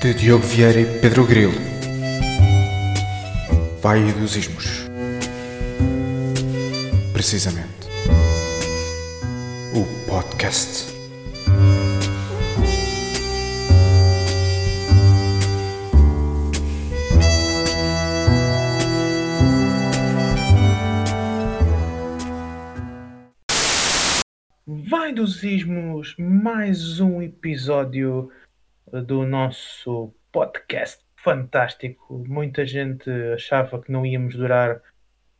de Diogo Vieira e Pedro Grilo. Vai dos Ismos. Precisamente. O podcast. Vai dos Ismos, mais um episódio do nosso podcast fantástico. Muita gente achava que não íamos durar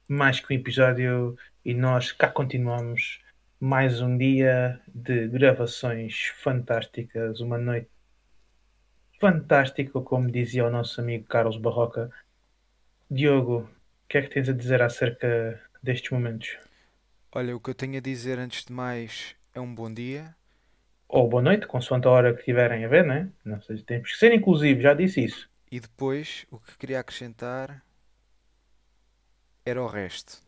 mais que um episódio e nós cá continuamos. Mais um dia de gravações fantásticas, uma noite fantástica, como dizia o nosso amigo Carlos Barroca. Diogo, o que é que tens a dizer acerca destes momentos? Olha, o que eu tenho a dizer antes de mais é um bom dia. Ou boa noite, consoante a hora que tiverem a ver, né? Não sei, temos que ser inclusivos, já disse isso. E depois o que queria acrescentar era o resto.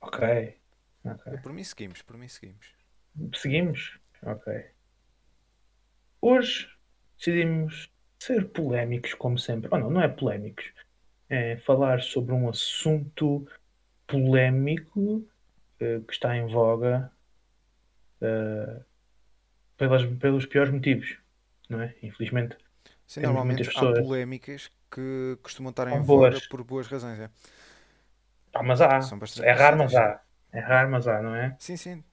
Ok. ok. Eu, por mim seguimos, por mim seguimos. Seguimos? Ok. Hoje decidimos ser polémicos, como sempre. Ou não, não é polémicos. É falar sobre um assunto polémico eh, que está em voga eh, pelas, pelos piores motivos, não é? Infelizmente. Sim, normalmente muitas há pessoas. polémicas que costumam estar em voga por boas razões. É, Ah, mas há. É raro, mas há. É raro, mas há, não é? Sim, sim.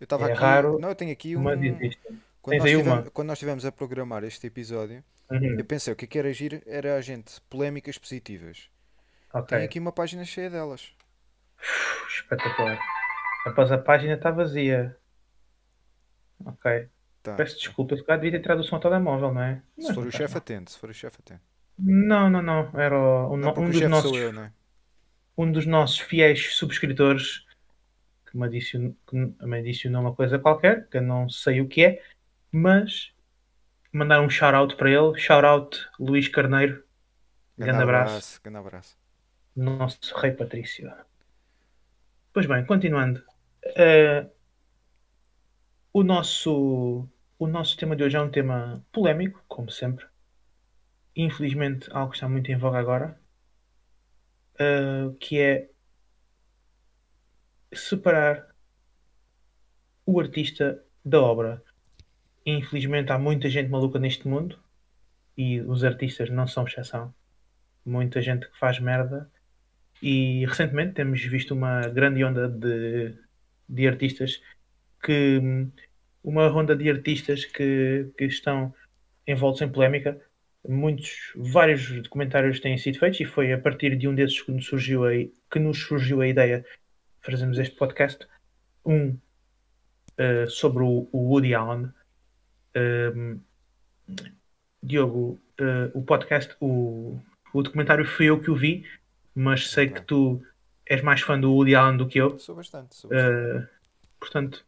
Eu estava É aqui. raro, Não, eu tenho aqui um. Mas existe. Quando nós, tivemos, uma? quando nós estivemos a programar este episódio, Uhum. eu pensei o que é que era agir era a gente polémicas positivas. Ok. Tenho aqui uma página cheia delas. Uf, Espetacular. Após a página está vazia. Ok. Tá. Peço desculpa, se calhar devia ter tradução ao telemóvel, não é? Se for não o chefe atento, se for o chefe atento. Não, não, não. Era o- o Não, um dos nossos, eu, é? um dos nossos fiéis subscritores que me adicionou, que me adicionou uma coisa qualquer, que eu não sei o que é, mas mandar um shout-out para ele. Shout-out Luís Carneiro. Grande abraço. Grande abraço. Nosso rei Patrício. Pois bem, continuando. Eh, o, nosso, o nosso tema de hoje é um tema polémico, como sempre. Infelizmente, algo que está muito em voga agora. eh, que é separar o artista da obra. Infelizmente, há muita gente maluca neste mundo e os artistas não são exceção. Muita gente que faz merda e recentemente temos visto uma grande onda de, de artistas que uma ronda de artistas que, que estão envoltos em polémica. Muitos, vários documentários têm sido feitos e foi a partir de um desses que nos surgiu a, que nos surgiu a ideia de fazermos este podcast. Um eh, sobre o, o Woody Allen. Um, Diogo, eh, o podcast, o, o documentário fui eu que o vi, mas sei que tu és mais fã do Woody Allen do que eu. Sou bastante, sou bastante. Uh, portanto,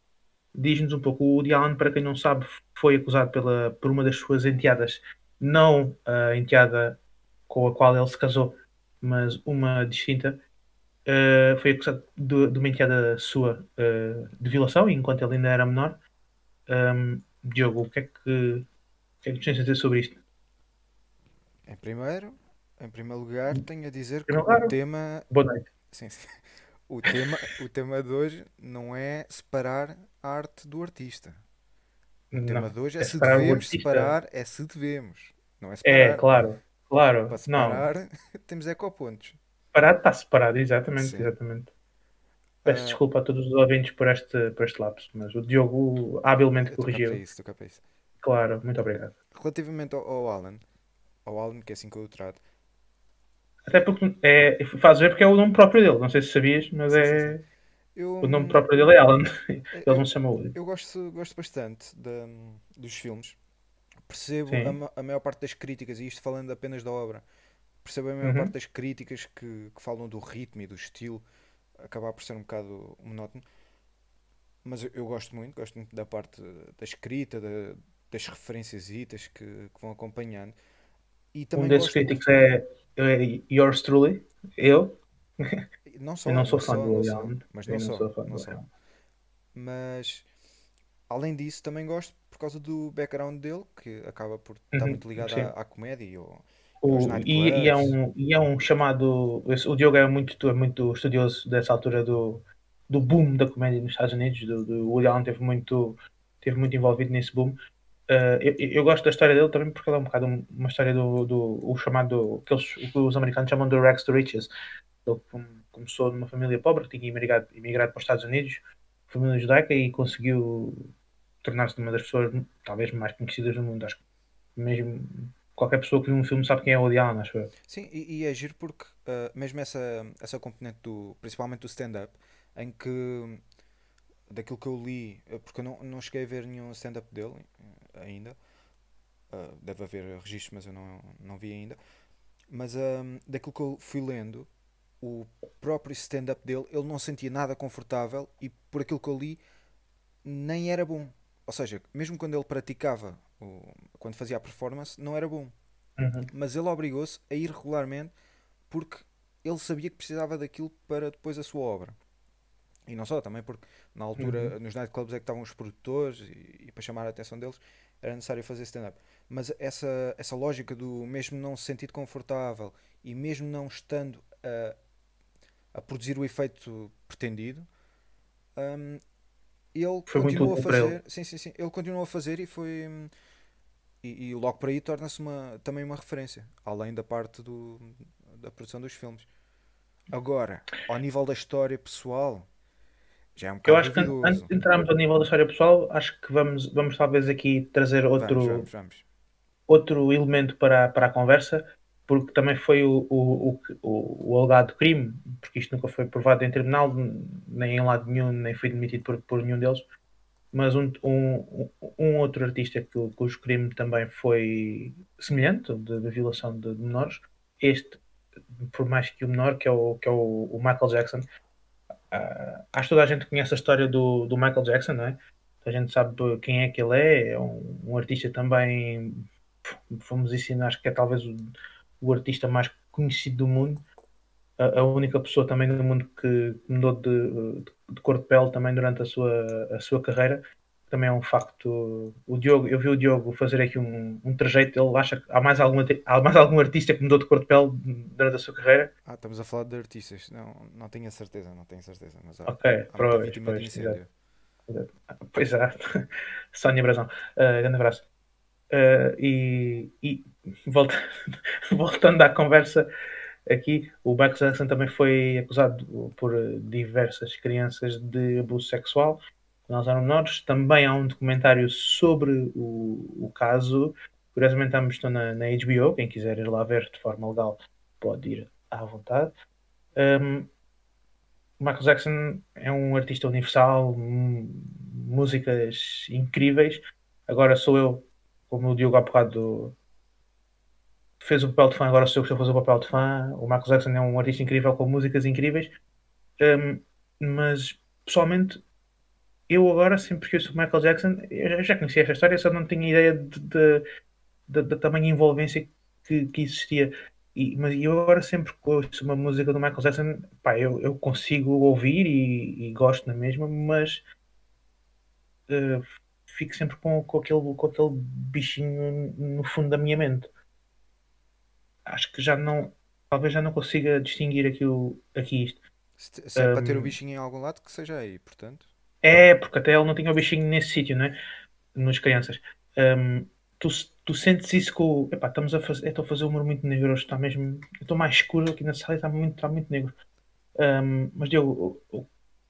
diz-nos um pouco. O Woody Allen, para quem não sabe, foi acusado pela, por uma das suas enteadas, não a enteada com a qual ele se casou, mas uma distinta. Uh, foi acusado de, de uma enteada sua uh, de violação, enquanto ele ainda era menor. Um, Diogo, o que é que, o que é que tens a dizer sobre isto? Em primeiro, em primeiro lugar, tenho a dizer que lugar, o tema, Boa noite. sim, sim. O tema, o tema de hoje não é separar a arte do artista. O tema Não, de hoje é, é se devemos separar, é se devemos. Não é separar. É, claro, claro. Para Não, separar, temos ecopontos. Separado está separado, exatamente, Sim. exatamente. Peço Ah, desculpa a todos os ouvintes por este, por este lapso, mas o Diogo habilmente corrigiu. isso, isso. Claro, muito obrigado. Relativamente ao, ao Alan, ao Alan, que é assim que eu o trato, Até porque é, fazes ver porque é o nome próprio dele, não sei se sabias, mas é eu, o nome próprio dele é Alan. Ele eu, não se chama Woody. eu gosto, gosto bastante da- dos filmes. Percebo a, a maior parte das críticas, e isto falando apenas da obra, percebo a maior Uhum. parte das críticas que, que falam do ritmo e do estilo, acabar por ser um bocado monótono. Mas eu, eu gosto muito, gosto muito da parte da escrita, da- das referências que, que vão acompanhando. E Um também desses gosto, críticos é Yours Truly, eu. não só, Eu não sou fã do Woody Allen. mas não sou fã do. Woody. Mas além disso, também gosto causa do background dele, que acaba por estar Uhum, muito ligado à, à comédia e ao- O- e, e é um, e é um chamado. O Diogo é muito, é muito estudioso dessa altura do, do boom da comédia nos Estados Unidos. Do, do Woody Allen teve muito, teve muito envolvido nesse boom. Uh, eu, eu gosto da história dele também porque ele é um bocado um- uma história do, do o chamado que, eles, o que os americanos chamam de rags to riches. Ele com- começou numa família pobre tinha imigrado, imigrado para os Estados Unidos, família judaica, e conseguiu tornar-se uma das pessoas talvez mais conhecidas do mundo. Acho que mesmo qualquer pessoa que viu um filme sabe quem é o Allen, acho eu. Sim, e, e é porque uh, mesmo essa, essa componente do, principalmente do stand-up, em que daquilo que eu li, uh, porque eu não, não cheguei a ver nenhum stand-up dele uh, ainda, uh, deve haver registros, mas eu não, não vi ainda. Mas um, daquilo que eu fui lendo, o próprio stand-up dele, ele não sentia nada confortável e por aquilo que eu li, nem era bom. Ou seja, mesmo quando ele praticava, o, quando fazia a performance, não era bom Uhum. mas ele obrigou-se a ir regularmente porque ele sabia que precisava daquilo para depois a sua obra. E não só, também porque na altura nos nightclubs é que estavam os produtores e, e para chamar a atenção deles era necessário fazer stand-up. Mas essa, essa lógica do mesmo não se sentir confortável e mesmo não estando a, a produzir o efeito pretendido, hum, ele Foi continuou a fazer. Sim, sim, sim. Ele continuou a fazer e foi. hum, E, e logo por aí torna-se uma, também uma referência, além da parte do, da produção dos filmes. Agora, ao nível da história pessoal, já é um Eu acho que antes de entrarmos ao nível da história pessoal, acho que vamos, vamos talvez aqui trazer outro, Vamos, vamos, outro elemento para, para a conversa, porque também foi o, o, o, o, o alegado crime, porque isto nunca foi provado em tribunal, nem em lado nenhum, nem foi demitido por, por nenhum deles. Mas um, um, um outro artista que, cujo crime também foi semelhante, de, de violação de, de menores, este, por mais que o menor, que é o, que é o, o Michael Jackson, ah, acho que toda a gente conhece a história do, do Michael Jackson, não é? A gente sabe quem é que ele é, é um, um artista também famosíssimo, acho que é talvez o, o artista mais conhecido do mundo, a, única pessoa também do mundo que mudou de, de cor de pele também durante a sua, a sua carreira, também é um facto. O Diogo, eu vi o Diogo fazer aqui um, um trajeto, ele acha que há mais, algum, há mais algum artista que mudou de cor de pele durante a sua carreira. Ah, estamos a falar de artistas. Não, não tenho a certeza, não tenho certeza. Mas há, Ok, muita pois, de é, Sónia Brazão, uh, grande abraço. Uh, e e volta, voltando à conversa aqui, o Michael Jackson também foi acusado por diversas crianças de abuso sexual elas eram menores. Também há um documentário sobre o, o caso. Curiosamente, ambos estão na, na HBO. Quem quiser ir lá ver de forma legal pode ir à vontade. Um, Michael Jackson é um artista universal, músicas incríveis. Agora sou eu, como o Diogo há bocado fez o papel de fã, agora sou eu que estou a fazer o papel de fã. O Michael Jackson é um artista incrível com músicas incríveis. Um, mas pessoalmente, eu agora, sempre que ouço o Michael Jackson, eu já conhecia esta história, só não tinha ideia da tamanha envolvência que, que existia. E, mas eu agora sempre que ouço uma música do Michael Jackson, pá, eu, eu consigo ouvir e, e gosto na mesma, mas uh, fico sempre com, com, aquele, com aquele bichinho no fundo da minha mente. Acho que já não, talvez já não consiga distinguir aqui, o, aqui isto. Se, se é um, para ter o bichinho em algum lado, que seja aí, portanto. É, porque até ele não tinha o bichinho nesse sítio, né? Nas crianças. Um, tu, tu sentes isso com. Epá, estamos a fazer. Estou a fazer um humor muito negro hoje, está mesmo. estou mais escuro aqui na sala e está muito, está muito negro. Um, mas Diogo,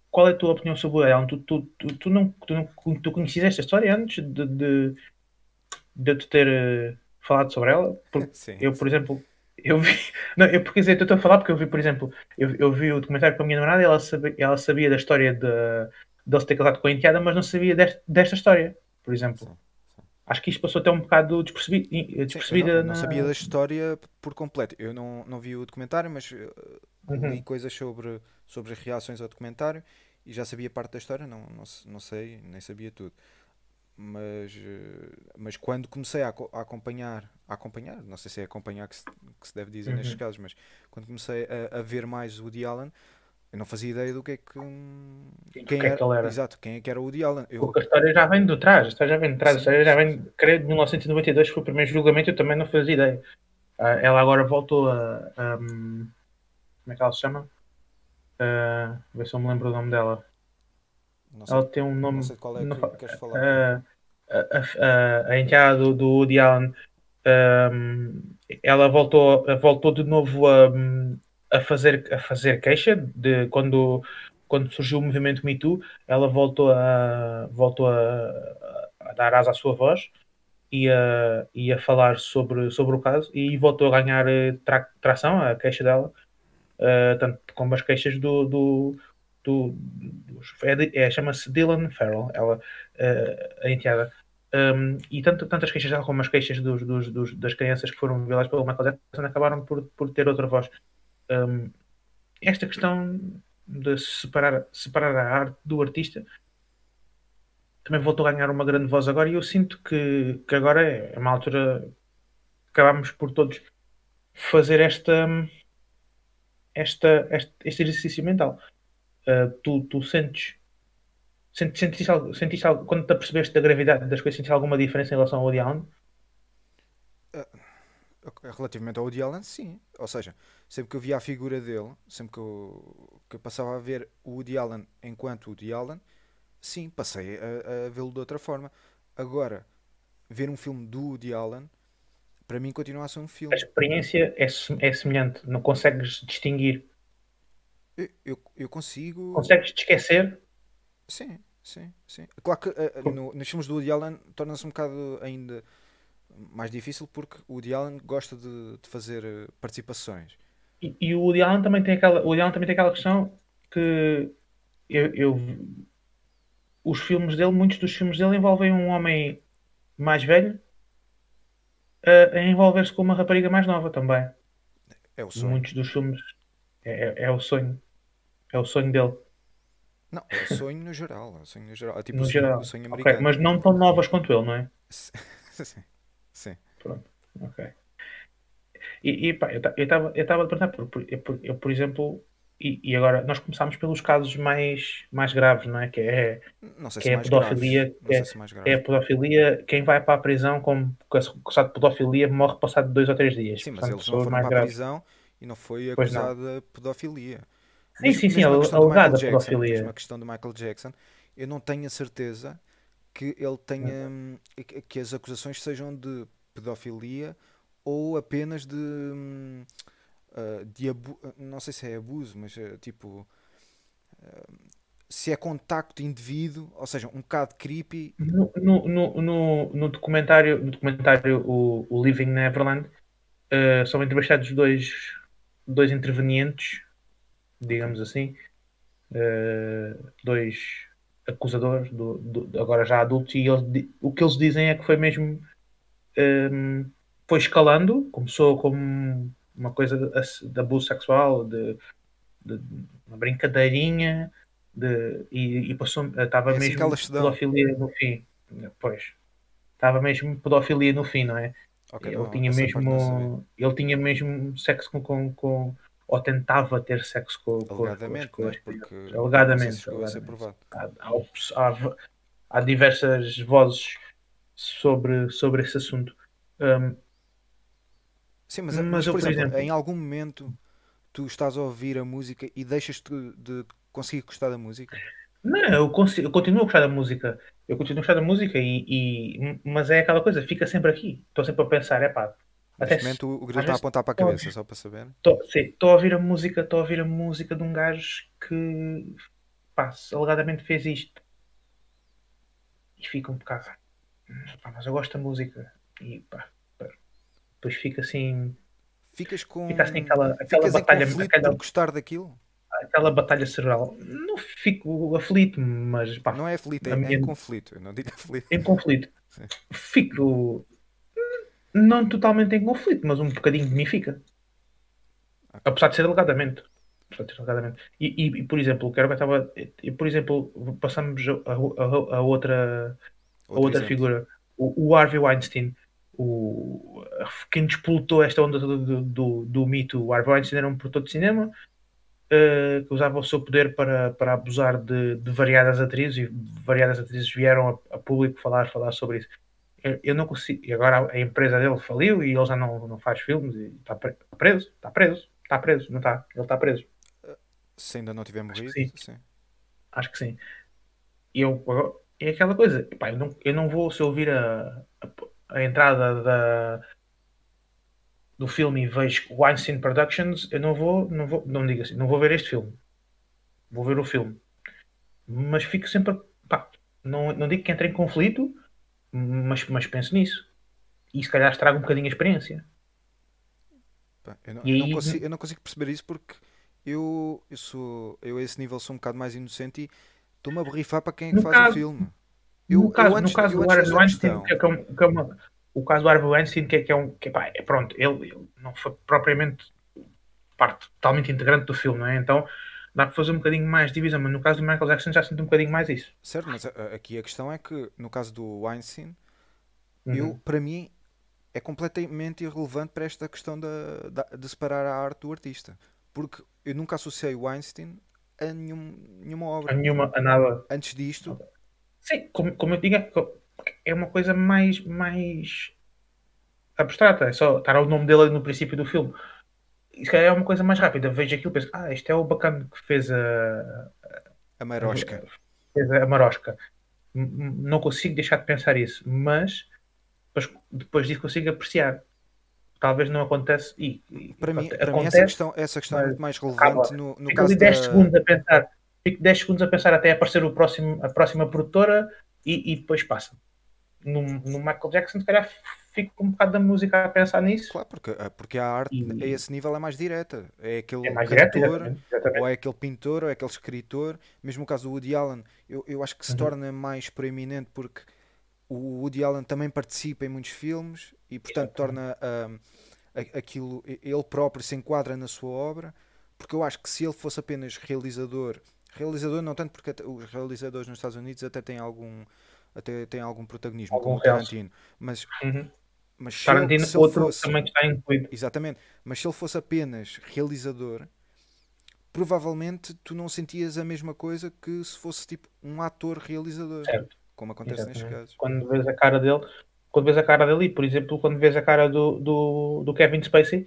qual é a tua opinião sobre o? Tu, tu, tu, tu, não, tu, não, tu conhecias esta história antes de, de, de te ter uh, falado sobre ela? Porque sim, eu, por sim. exemplo, eu vi. Não, eu porque dizer, estou a falar porque eu vi, por exemplo, eu, eu vi o documentário com a minha namorada e ela sabia, ela sabia da história de, de ele se ter casado com a enteada, mas não sabia desta, desta história, por exemplo. Sim, sim. Acho que isto passou até um bocado despercebido, despercebida. não, não na- sabia da história por completo. Eu não, não vi o documentário, mas uh, Uhum. li coisas sobre, sobre as reações ao documentário e já sabia parte da história, não, não, não sei, nem sabia tudo. Mas, uh, mas quando comecei a, a acompanhar, a acompanhar, não sei se é acompanhar que se, que se deve dizer nestes Uhum. casos, mas quando comecei a, a ver mais o Woody Allen, Eu não fazia ideia do que é que. hum, Sim, Quem que é que ele era. Exato, quem é que era o Woody Allen. Eu, Porque a história já vem de trás, a história já vem de trás, a história já vem, creio, de 1992, que foi o primeiro julgamento, eu também não fazia ideia. Ah, ela agora voltou a. hum, como é que ela se chama? Ah, ver se eu me lembro o nome dela. não sei, Ela tem um nome. não sei qual é não que fa- queres falar. a, a, a, a enteada do, do Woody Allen, hum, ela voltou, voltou de novo a, a, fazer, a fazer queixa de quando, quando surgiu o movimento Me Too, ela voltou a, voltou a, a dar asa à sua voz e a, e a falar sobre, sobre o caso e voltou a ganhar eh, tra, tração, a queixa dela, eh, tanto como as queixas do, do, do, dos- é, é, chama-se Dylan Farrell, ela, eh, a enteada. Um, e tanto, tanto as queixas dela como as queixas dos, dos- dos- das crianças que foram violadas pelo Michael Jackson acabaram por, por ter outra voz. Um, esta questão de separar, separar a arte do artista também voltou a ganhar uma grande voz agora e eu sinto que, que agora é uma altura acabamos por todos fazer esta, esta, este, este exercício mental. Uh, tu, tu sentes, sentes, sentiste, algo, sentiste algo, quando te apercebeste da gravidade das coisas, sentiste alguma diferença em relação ao Woody Allen? Relativamente ao Woody Allen, sim. Ou seja, sempre que eu via a figura dele, sempre que eu, que eu passava a ver o Woody Allen enquanto Woody Allen, sim, passei a, a vê-lo de outra forma. Agora, ver um filme do Woody Allen, para mim continua a ser um A filme. experiência é, é semelhante, não consegues distinguir, Eu, eu, eu consigo. consegues te esquecer. Sim, sim, sim. Claro que eh, no- nos filmes do Woody Allen torna-se um bocado ainda mais difícil porque o Woody Allen gosta de, de fazer eh, participações. E, e o Woody Allen também tem aquela, o Woody Allen também tem aquela questão que eu, eu- os filmes dele, muitos dos filmes dele envolvem um homem mais velho a, a envolver-se com uma rapariga mais nova também. É o sonho. Muitos dos filmes é, é- é o sonho. É o sonho dele, Não, é o sonho no geral. É o sonho no geral. É tipo no o sonho, geral. o sonho americano. mas não tão novas quanto ele, não é? sim, sim. Ok. E, e pá, eu estava eu a perguntar, por, por, eu, por- eu, por exemplo, e, e agora nós começámos pelos casos mais, mais graves, não é? Que é, Que é mais pedofilia, que mais é a pedofilia. Quem vai para a prisão com acusado de pedofilia morre passado dois ou três dias. Sim, mas Portanto, eles não foram mais para a prisão e não foi acusada de pedofilia. Sim, Mesmo- sim, sim, mesmo a Michael alegada Jackson, pedofilia. mesmo a questão do Michael Jackson, eu não tenho a certeza que ele tenha hum, que- as acusações sejam de pedofilia ou apenas de hum, ah, de abu- não sei se é abuso, mas ah, tipo ah, se é contacto indevido, ou seja, um bocado creepy. No, no, no, no, documentário, no documentário o, o Living Neverland, eh, são entrevistados dois, dois intervenientes, digamos assim, eh, dois acusadores, do, do- agora já adultos, e eles, o que eles dizem é que foi mesmo. ehm, foi escalando, começou como uma coisa de, abuso sexual, de, de uma brincadeirinha, de, e, e passou, estava É assim mesmo pedofilia no fim. Pois. Estava mesmo pedofilia no fim, não é? Ok, ele, não, tinha mesmo, ele tinha mesmo sexo com, com, com- ou tentava ter sexo com, com, Alegadamente, com, né? as porque crianças. não alegadamente, se alegadamente. Há, há há- diversas vozes sobre, sobre esse assunto. Um, Sim, mas, Mas eu, por por exemplo, exemplo- em algum momento tu estás a ouvir a música e deixas-te de conseguir gostar da música? não, eu, consigo, eu continuo a gostar da música. Eu continuo a gostar da música, e, e- mas é aquela coisa, fica sempre aqui. Estou sempre a pensar, é pá. Até Neste momento o grilo às está a apontar para a cabeça, só para saber. Estou a ouvir a música, estou a ouvir a música de um gajo que pá, alegadamente fez isto. E fica um bocado. "Hum, pá, mas eu gosto da música. E pá, pá. depois fica assim. Ficas com. Fica assim aquela, aquela batalha, aquela, gostar daquilo? aquela batalha cerebral. Não fico aflito, mas pá, Não é aflito, é, a é minha- em conflito. Eu não digo aflito. em conflito. Sim. Fico. Não totalmente em conflito, mas um bocadinho de mim fica. Ok. Apesar de ser alegadamente. Apesar de ser alegadamente. E, e, e, por exemplo, o eu estava. E, por exemplo, passamos a, a- a- outra, a outra exemplo. figura. O, o Harvey Weinstein. O, quem despolutou esta onda toda do, do, do mito. O Harvey Weinstein era um produtor de cinema uh, que usava o seu poder para, para abusar de, de variadas atrizes e variadas atrizes vieram a, a público falar, falar sobre isso. Eu, não consigo. E agora a empresa dele faliu e ele já não, não faz filmes e está preso, está preso, está preso, não está, ele está preso. Se ainda não tiver morrido, sim. sim. Acho que sim. E eu, é aquela coisa, pá, eu, não, eu não vou, se ouvir a, a, a entrada da, do filme e vejo Weinstein Productions, eu não vou, não vou, não digo assim, não vou ver este filme. Vou ver o filme. Mas fico sempre, pá, não, não digo que entre em conflito, mas, mas penso nisso. E se calhar estraga um bocadinho a experiência. Eu, não, eu, não consigo, eu não consigo perceber isso porque eu, eu sou eu a esse nível sou um bocado mais inocente e estou-me a borrifar para quem é que faz caso, o filme. Eu, no caso, antes, no caso do Harvey Weinstein, que é, que é uma, o caso do Harvey Weinstein, que é, que é um. Que, pá, é, pronto, ele, ele, não foi propriamente parte totalmente integrante do filme, não é? Então dá para fazer um bocadinho mais divisão, mas no caso do Michael Jackson já sinto um bocadinho mais isso. Certo, mas aqui a questão é que no caso do Weinstein, uhum. eu, para mim, é completamente irrelevante para esta questão de, de, de separar a arte do artista. Porque eu nunca associei o Einstein a nenhum, nenhuma obra. A nenhuma, a nada. Antes disto. Sim, como, como eu digo, é uma coisa mais, mais abstrata. É só estar o nome dele no princípio do filme. Isso é uma coisa mais rápida. Vejo aquilo e penso, ah, este é o bacana que fez a. A Marosca. Fez a Marosca. Não consigo deixar de pensar isso, mas depois, disso consigo apreciar talvez não acontece e, e para mim, para mim essa questão, essa questão é muito mais relevante no, no Fico caso 10 da... segundos a pensar fico 10 segundos a pensar até aparecer o próximo, a próxima produtora e, e depois passa no, no, Michael Jackson se calhar fico com um bocado da música a pensar nisso. Claro, porque, eh, porque a arte e... a esse nível é mais direta. É aquele é mais cantor exatamente, exatamente. ou é aquele pintor ou é aquele escritor. Mesmo o caso do Woody Allen eu, eu acho que se uhum. torna mais proeminente porque o Woody Allen também participa em muitos filmes e portanto torna uh, aquilo, ele próprio se enquadra na sua obra, porque eu acho que se ele fosse apenas realizador, realizador não tanto porque os realizadores nos Estados Unidos até têm algum até têm algum protagonismo, algum como Tarantino, mas uhum. Mas Tarantino se ele, outro fosse, também está incluído. Exatamente, mas se ele fosse apenas realizador, provavelmente tu não sentias a mesma coisa que se fosse tipo um ator realizador, certo. como acontece Exatamente. nestes casos. Quando vês a cara dele, quando vês a cara dele, por exemplo, quando vês a cara do, do, do Kevin Spacey,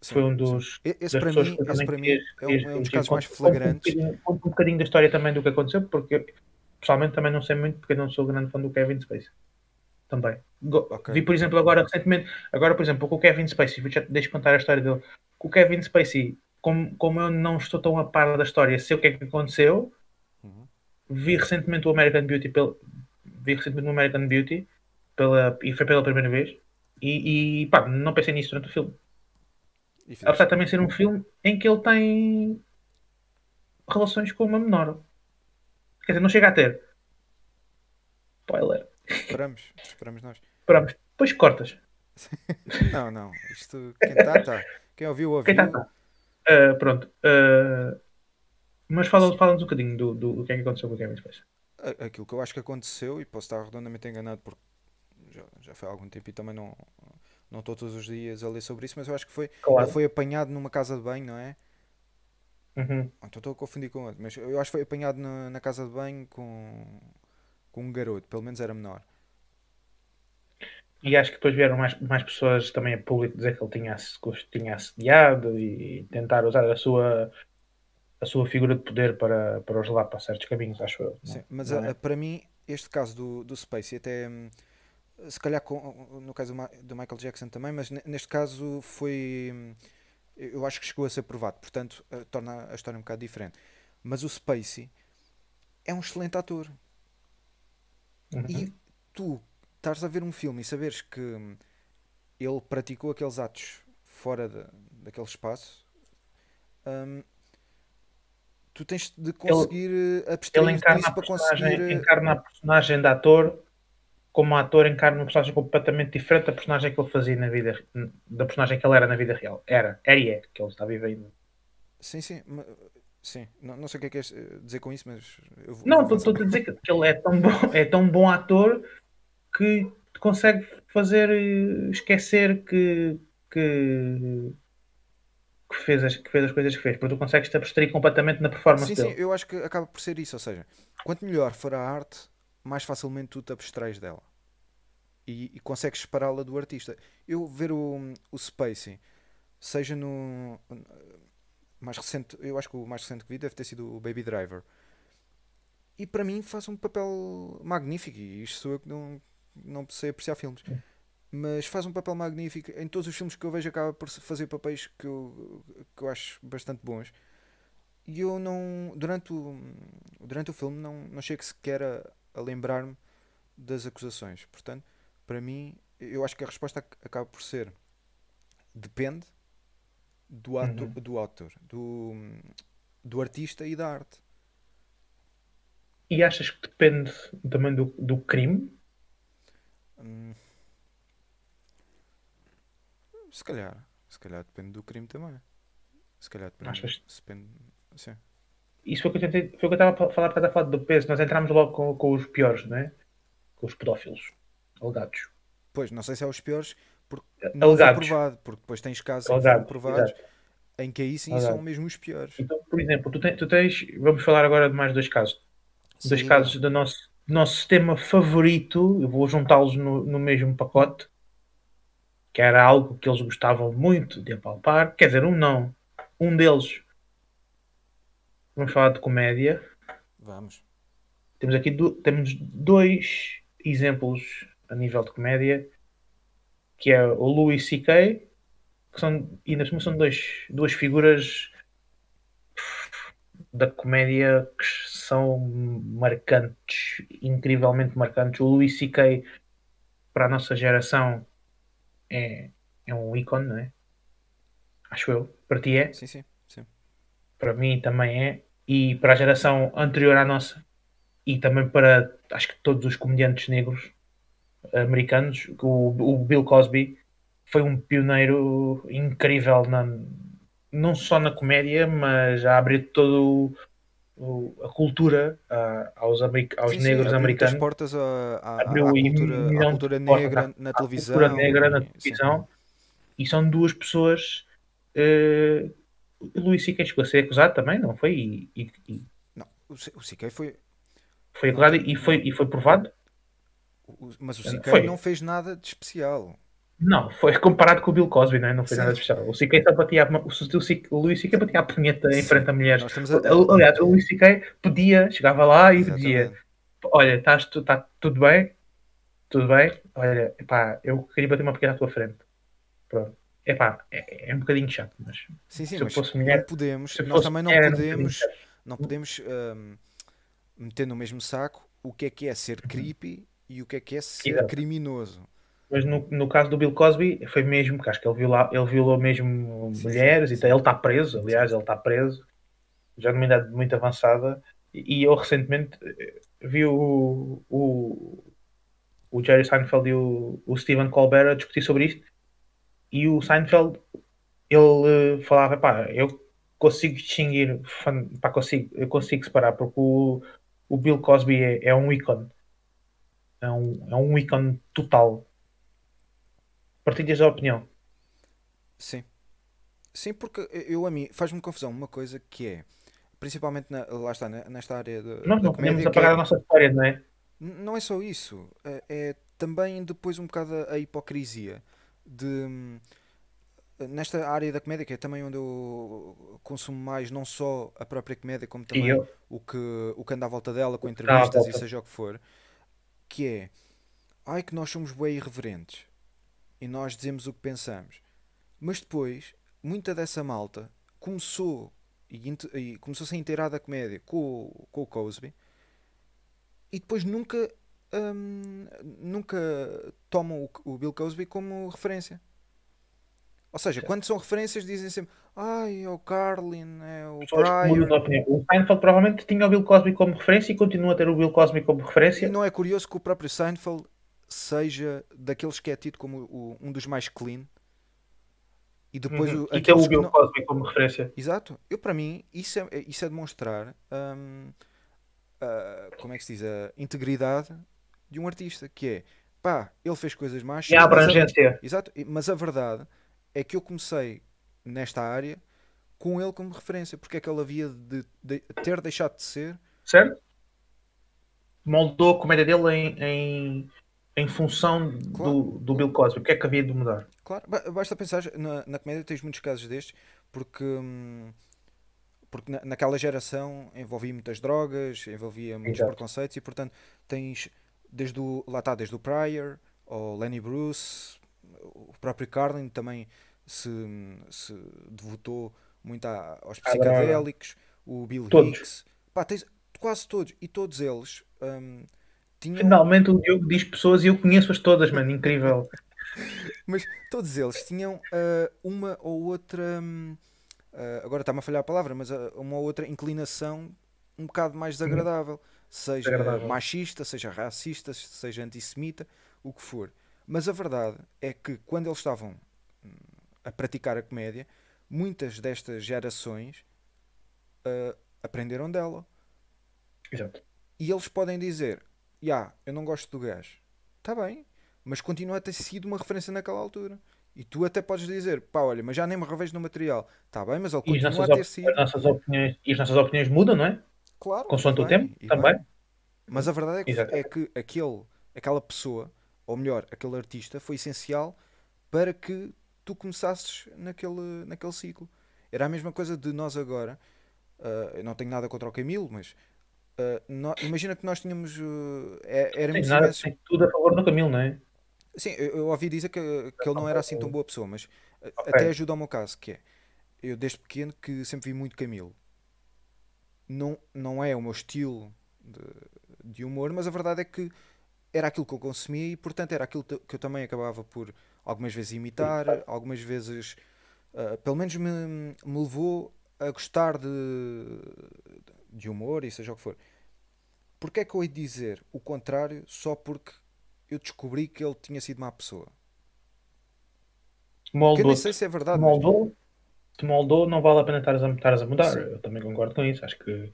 sim, foi um dos. Esse, para mim, esse para mim é, um, é um dos casos mais flagrantes. Um, um, um bocadinho da história também do que aconteceu, porque pessoalmente também não sei muito, porque não sou grande fã do Kevin Spacey. Também. Okay. Vi, por exemplo, agora recentemente, agora, por exemplo, com o Kevin Spacey, deixa contar a história dele. Com o Kevin Spacey, como, como eu não estou tão a par da história, sei o que é que aconteceu, uhum. vi recentemente o American Beauty, pelo, vi recentemente o American Beauty pela, e foi pela primeira vez. E, e pá, não pensei nisso durante o filme. Apesar de também ser um filme em que ele tem relações com uma menor. Quer dizer, não chega a ter. Spoiler. Esperamos, esperamos nós. Esperamos. Depois cortas. não, não. Isto, quem está, está. Quem ouviu, ouviu. Quem está, está. Uh, pronto. Uh, mas fala-nos fala um bocadinho do, do, do que é que aconteceu com o Kevin Spacey. Aquilo que eu acho que aconteceu, e posso estar redondamente enganado porque já, já foi há algum tempo e também não não estou todos os dias a ler sobre isso, mas eu acho que foi claro. ele foi apanhado numa casa de banho, não é? Uhum. Então estou a confundir com outro, mas eu acho que foi apanhado na, na casa de banho com, com um garoto, pelo menos era menor. E acho que depois vieram mais, mais pessoas também a público dizer que ele tinha, tinha assediado e tentar usar a sua, a sua figura de poder para, para os levar para certos caminhos, acho eu. Sim, mas a, a, para mim, este caso do, do Space até hum, se calhar com, no caso do Michael Jackson também, mas neste caso foi. Eu acho que chegou a ser provado, portanto uh, torna a história um bocado diferente. Mas o Spacey é um excelente ator. Uhum. E tu estás a ver um filme e saberes que ele praticou aqueles atos fora de, daquele espaço, um, tu tens de conseguir abstrair disso para conseguir. Encarna a personagem de ator como ator encarna uma personagem completamente diferente da personagem que ele fazia na vida da personagem que ele era na vida real. Era, era e é, que ele está vivendo. Sim, sim. Sim, não, não sei o que é que queres eh, dizer com isso, mas. Eu vou, não, estou a dizer que, que ele é tão, bom, é tão bom ator que consegue fazer eh, esquecer que, que, que fez as, que fez as coisas que fez, porque tu consegues te abstrair completamente na performance Sim, sim, dele. eu acho que acaba por ser isso. Ou seja, quanto melhor for a arte, mais facilmente tu te abstrais dela e, e consegues separá-la do artista. Eu ver o, o Spacey, seja no mais recente, eu acho que o mais recente que vi deve ter sido o Baby Driver. E para mim faz um papel magnífico. E isto sou eu que não, não sei apreciar filmes. Mas faz um papel magnífico. Em todos os filmes que eu vejo, acaba por fazer papéis que eu, que eu acho bastante bons. E eu não. Durante o, durante o filme, não, não chego sequer a, a lembrar-me das acusações. Portanto, para mim, eu acho que a resposta ac- acaba por ser. Depende do, ato, Uhum. do autor, do, do artista e da arte. E achas que depende também do, do crime? Hum, se calhar. Se calhar depende do crime também. Se calhar depende. Achas? depende sim. Isso foi o que eu tentei, foi o que eu estava a falar para a falar do peso. Nós entramos logo com, com os piores, não é? Com os pedófilos, alegados. Pois, não sei se é os piores, porque não Alegados. foi provado. Porque depois tens casos em que foram Alegados, provados exato. em que aí sim Exato. são mesmo os piores. Então, por exemplo, tu, te- tu tens. Vamos falar agora de mais dois casos. Dois Sim, casos do nosso, do nosso sistema favorito. Eu vou juntá-los no, no mesmo pacote. Que era algo que eles gostavam muito de apalpar. Quer dizer, um não. Um deles. Vamos falar de comédia. Vamos. Temos aqui do- temos dois exemplos a nível de comédia, que é o Louis C.K., que são, e cima são dois, duas figuras da comédia que são marcantes, incrivelmente marcantes. O Louis C.K., para a nossa geração, é, é um ícone, não é? Acho eu. Para ti é? Sim, sim. sim. para mim também é, e para a geração anterior à nossa, e também para acho que todos os comediantes negros americanos, o, o Bill Cosby foi um pioneiro incrível na, não só na comédia, mas a abrir todo o- a cultura a- aos, americ- aos Sim, sim, negros muitas americanos, portas à, Abriu aí cultura, à cultura portas negra na à televisão. cultura negra na e- sim. televisão, e são duas pessoas. o Luís C.K. chegou a ser acusado também, não foi? E, e- e Não, o CK foi. foi acusado e foi, e foi provado? Mas o. CK não fez nada de especial. Não, foi comparado com o Bill Cosby, não, é? não foi Sim. nada de especial. O só batia o, o, C- o Luís C.K. batia a punheta em Sim. frente a mulheres. A- Aliás, o Luís C.K. pedia, chegava lá e Exatamente. pedia: Olha, estás tu, tá tudo bem? Tudo bem? Olha, epá, eu queria bater uma pequena à tua frente. Pronto. Epá, é, é um bocadinho chato, mas Sim, sim, se eu mas fosse mulher- não podemos, nós fosse também não um podemos, não podemos hum, meter no mesmo saco o que é que é ser creepy e o que é que é ser Exato. criminoso. Mas no, no caso do Bill Cosby, foi mesmo, porque acho que ele, viola, ele violou mesmo Sim, mulheres sim, e sim. tal. ele está preso, aliás, ele está preso, já numa idade muito avançada. E, e eu recentemente eh, vi o, o, o Jerry Seinfeld e o, o Stephen Colbert a discutir sobre isto. E o Seinfeld, ele eh, falava, pá, eu consigo distinguir, pá, consigo, eu consigo separar, porque o, o Bill Cosby é, é um ícone. É um, é um ícone total. Partilhas a opinião. Sim. Sim, porque eu a mim faz-me confusão uma coisa que é, principalmente na- lá está, ne- nesta área de, Nós não podemos que apagar é- a nossa história, não é? Não é só isso, é, é também depois um bocado a, a hipocrisia de nesta área da comédia, que é também onde eu consumo mais não só a própria comédia, como também o que, o que anda à volta dela, com entrevistas e seja o que for, que é ai que nós somos bem irreverentes e nós dizemos o que pensamos, mas depois muita dessa malta começou e, e começou-se a inteirar da comédia com, o- com o Cosby e depois nunca hum, nunca tomam o, o Bill Cosby como referência. Ou seja, quando são referências dizem sempre ai, é o Carlin, é o Pryor. opinião. O Seinfeld provavelmente tinha o Bill Cosby como referência e continua a ter o Bill Cosby como E referência. não é curioso que o próprio Seinfeld seja daqueles que é tido como o- um dos mais clean e depois Uhum. o, E ter o Bill não... Cosby como referência. Exato. Eu, para mim, isso é, isso é demonstrar hum, a- como é que se diz? A integridade de um artista, que é pá, ele fez coisas más. E a sim, mas a- abrangência. Exato, e- mas a verdade é que eu comecei nesta área com ele como referência. Porque é que ele havia de, de ter deixado de ser. Certo? Moldou a comédia dele em, em, em função Claro. do, do Bill Cosby. O que é que havia de mudar? Claro, ba- basta pensar, na, na comédia tens muitos casos destes, porque, hum, porque na- naquela geração envolvia muitas drogas, envolvia muitos Exato. preconceitos e portanto tens desde o, lá está, desde o Pryor, ao Lenny Bruce, o próprio Carlin também se, se devotou muito a- aos psicadélicos, o Bill Todos. Hicks, pá, tens quase todos, e todos eles hum, tinham, Finalmente o Diogo diz pessoas e eu conheço-as todas, mano. Incrível. Mas todos eles tinham ah, uma ou outra. hum, ah, agora está-me a falhar a palavra, mas ah, uma ou outra inclinação um bocado mais desagradável. Seja Desagradável. machista, seja racista, seja antissemita, o que for. Mas a verdade é que quando eles estavam hum, a praticar a comédia, muitas destas gerações ah, aprenderam dela. Exato. E eles podem dizer: Ya, eu não gosto do gajo. Está bem, mas continua a ter sido uma referência naquela altura. E tu até podes dizer: pá, olha, mas já nem me revejo no material. Está bem, mas ele continua a ter sido. as nossas opiniões, e as nossas opiniões mudam, não é? Claro, consoante o tempo também. bem. Mas a verdade é que, Exato. é que aquele, aquela pessoa, ou melhor, aquele artista, foi essencial para que tu começasses naquele, naquele ciclo. Era a mesma coisa de nós agora. ah, eu não tenho nada contra o Camilo, mas ah, nó- imagina que nós tínhamos. uh, é- Tem, éramos nada, imensos- tem tudo a favor do Camilo, não é? Sim, eu, eu ouvi dizer que, que ele não era assim tão boa pessoa, mas uh, Ok. até ajuda ao meu caso, que é eu desde pequeno que sempre vi muito Camilo. Não, não é o meu estilo de, de humor, mas a verdade é que era aquilo que eu consumia e portanto era aquilo que eu também acabava por algumas vezes imitar, algumas vezes uh, pelo menos me, me levou a gostar de, de humor e seja o que for. Porquê é que eu hei de dizer o contrário só porque eu descobri que ele tinha sido má pessoa? Que eu nem Moldou, sei se é verdade, te mas moldou, te moldou, não vale a pena estares a mudar. Sim. Eu também concordo com isso. Acho que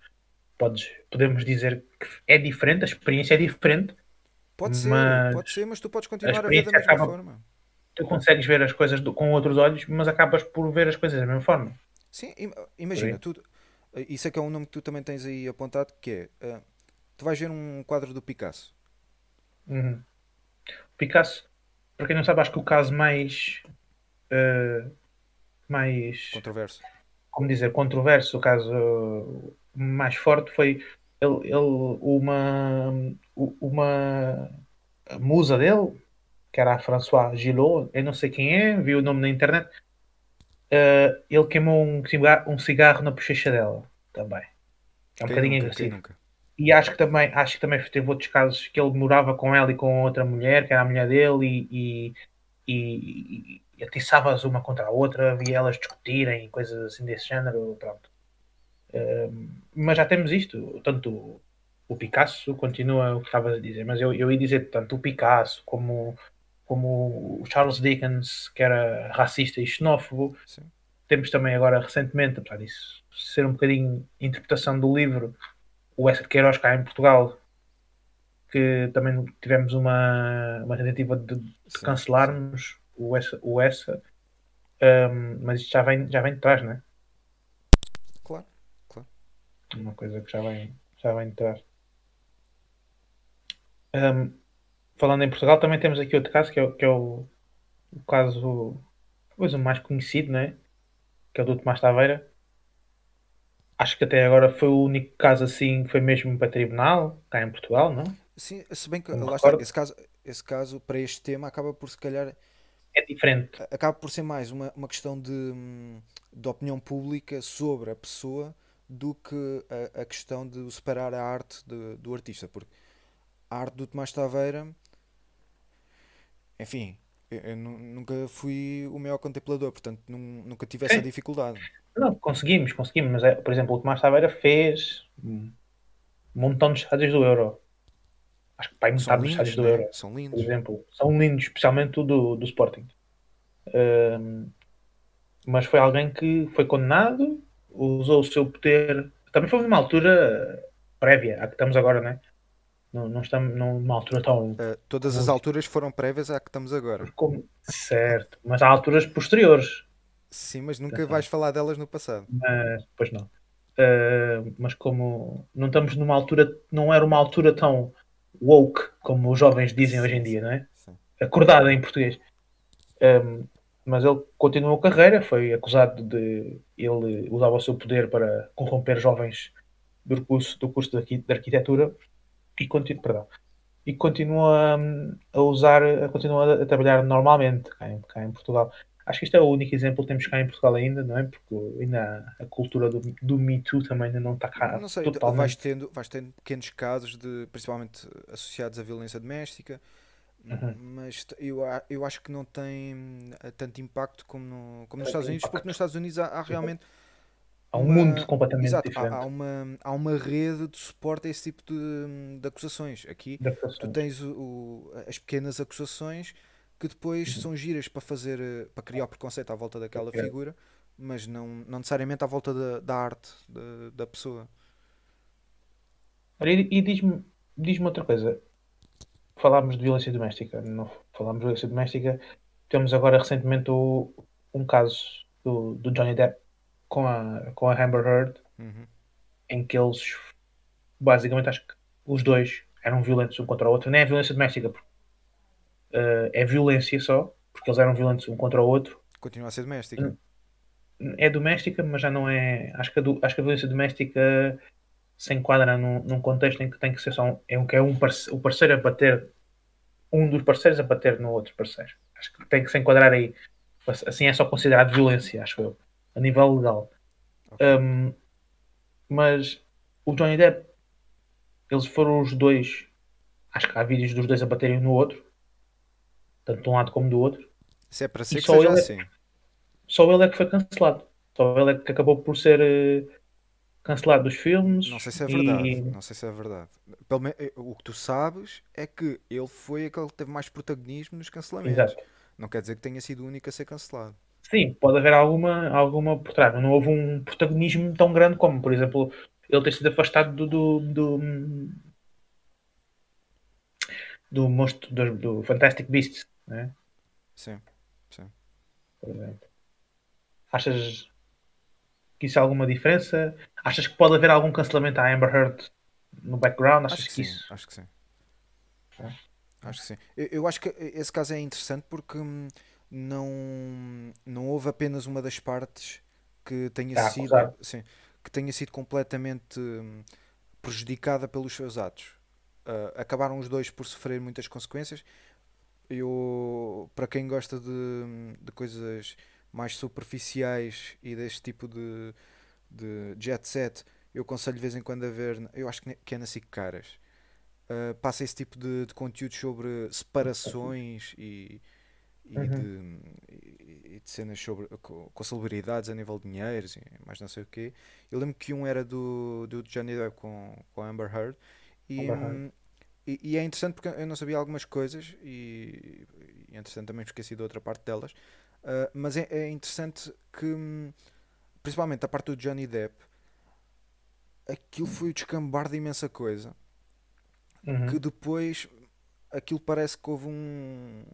podes, podemos dizer que é diferente, a experiência é diferente. Pode ser, mas pode ser, mas tu podes continuar a ver da mesma acaba- forma. Tu consegues ver as coisas do- com outros olhos, mas acabas por ver as coisas da mesma forma. Sim, im- imagina, tu, isso é que é um nome que tu também tens aí apontado, que é, ah, tu vais ver um quadro do Picasso. Uhum. Picasso, para quem não sabe, acho que o caso mais. eh, mais. Controverso. como dizer, controverso, o caso uh, mais forte foi ele, ele- uma, uma musa dele, que era a François Gillot, eu não sei quem é, vi o nome na internet, uh, ele queimou um cigarro, um cigarro na bochecha dela também. É um Quem bocadinho nunca, agressivo. E acho que também acho que também teve outros casos que ele morava com ela e com outra mulher, que era a mulher dele, e, e, e, e atiçava-as uma contra a outra, via elas discutirem, coisas assim desse género, pronto. Ehm, mas já temos isto, tanto o, Picasso continua o que estavas a dizer, mas eu, eu ia dizer tanto o Picasso como, como o Charles Dickens, que era racista e xenófobo, Sim. temos também agora recentemente, apesar disso ser um bocadinho interpretação do livro, o Essa de Queiroz cá em Portugal, que também tivemos uma, uma tentativa de, de Sim, cancelarmos o Essa, o Essa Ahm, mas isto já vem, já vem de trás, né? Claro. Uma coisa que já vem, já vem de trás. Ahm, falando em Portugal, também temos aqui outro caso, que é, o- que é o, o caso talvez o mais conhecido, né? Que é o do Tomás Taveira. Acho que até agora foi o único caso assim que foi mesmo para tribunal, cá em Portugal, não? Sim, se bem que, lá está, esse caso, esse caso, para este tema, acaba por se calhar É diferente. acaba por ser mais uma, uma questão de, hum, de opinião pública sobre a pessoa do que a, a questão de separar a arte de- do artista. Porque a arte do Tomás Taveira, enfim, eu, eu nu- nunca fui o maior contemplador, portanto nun- nunca tive essa dificuldade. Não, conseguimos, conseguimos. Mas, é, por exemplo, o Tomás Taveira fez um montão de estádios do Euro. Acho que para São metade dos estádios do né? Euro. São por lindos. exemplo, são lindos, especialmente o do, do Sporting. Ahm, mas foi alguém que foi condenado, usou o seu poder. Também foi numa altura prévia à que estamos agora, né? Não, não estamos numa altura tão. Uh, todas as alturas foram prévias à que estamos agora. Como... Certo, mas há alturas posteriores. Sim, mas nunca vais falar delas no passado. mas pois não. Uh, mas como não estamos numa altura, não era uma altura tão woke como os jovens dizem hoje em dia, não é? Sim. Acordada em português. Um, mas ele continuou a carreira, foi acusado de ele usava o seu poder para corromper jovens do curso, do curso de arquitetura e, continu, perdão, e continua hum, a usar, continua a trabalhar normalmente cá em, cá em Portugal. Acho que este é o único exemplo que temos cá em Portugal ainda, não é? Porque ainda a cultura do, do Me Too também ainda não está cá Não sei, totalmente. vais tendo, vais tendo pequenos casos, de, principalmente associados à violência doméstica, Uhum. mas eu, eu acho que não tem hum, tanto impacto como, no- como nos Estados Unidos, porque nos Estados Unidos há, há realmente Há um uma- mundo completamente Exato, há, diferente. há uma, há uma rede de suporte a esse tipo de, de acusações. Aqui de tu atuações. tens o- o- as pequenas acusações que depois Uhum. são giras para fazer eh, para criar preconceito à volta daquela figura, mas não, não necessariamente à volta da, da arte da, da pessoa. E, e diz-me diz outra coisa. Falámos de violência doméstica. Não falámos de violência doméstica. Temos agora recentemente o- um caso do, do Johnny Depp com a, com a Amber Heard, Uhum. em que eles basicamente acho que os dois eram violentos um contra o outro. Nem é violência doméstica, porque, eh, é violência só, porque eles eram violentos um contra o outro. Continua a ser doméstica. É doméstica, mas já não é. Acho que a, do- acho que a violência doméstica se enquadra num, num contexto em que tem que ser só um, um, que é um parce- o parceiro a bater, um dos parceiros a bater no outro parceiro. Acho que tem que se enquadrar aí. Assim é só considerado violência, acho eu, a nível legal. Ok. Um, mas o Johnny Depp, eles foram os dois. Acho que há vídeos dos dois a baterem no outro, tanto de um lado como do outro. Se é para ser E que só seja ele é- assim. Só ele é que foi cancelado. Só ele é que acabou por ser eh, cancelado dos filmes. Não sei se é e- verdade. Não sei se é verdade. Pelo me- eh, O que tu sabes é que ele foi aquele que teve mais protagonismo nos cancelamentos. Exato. Não quer dizer que tenha sido o único a ser cancelado. Sim, pode haver alguma, alguma por trás. Não houve um protagonismo tão grande como, por exemplo, ele ter sido afastado do, do, do, do monstro do, do Fantastic Beasts, né? Sim. por exemplo. Achas que isso é alguma diferença? Achas que pode haver algum cancelamento à Amber Heard no background? Achas Acho que que sim. isso. Acho que sim. É? Acho que sim. Eu, eu acho que esse caso é interessante porque hum, não, não houve apenas uma das partes que tenha Está sido, sim, que tenha sido completamente hum, prejudicada pelos seus atos. Ah, acabaram os dois por sofrer muitas consequências. Eu, para quem gosta de, de coisas mais superficiais e deste tipo de, de jet set, eu aconselho de vez em quando a ver. Eu acho que é na SIC Caras. Uh, passa esse tipo de, de conteúdos sobre separações e, e, Uhum. de, e- de cenas sobre, com, com celebridades a nível de dinheiros e mais não sei o quê. Eu lembro que um era do, do Johnny Depp com, com a Amber Heard e, Amber Heard. e, e é interessante porque eu não sabia algumas coisas e, e é interessante também esqueci de outra parte delas. Uh, mas é, é interessante que, principalmente a parte do Johnny Depp, aquilo foi o descambar de imensa coisa Uhum. que depois aquilo parece que houve um.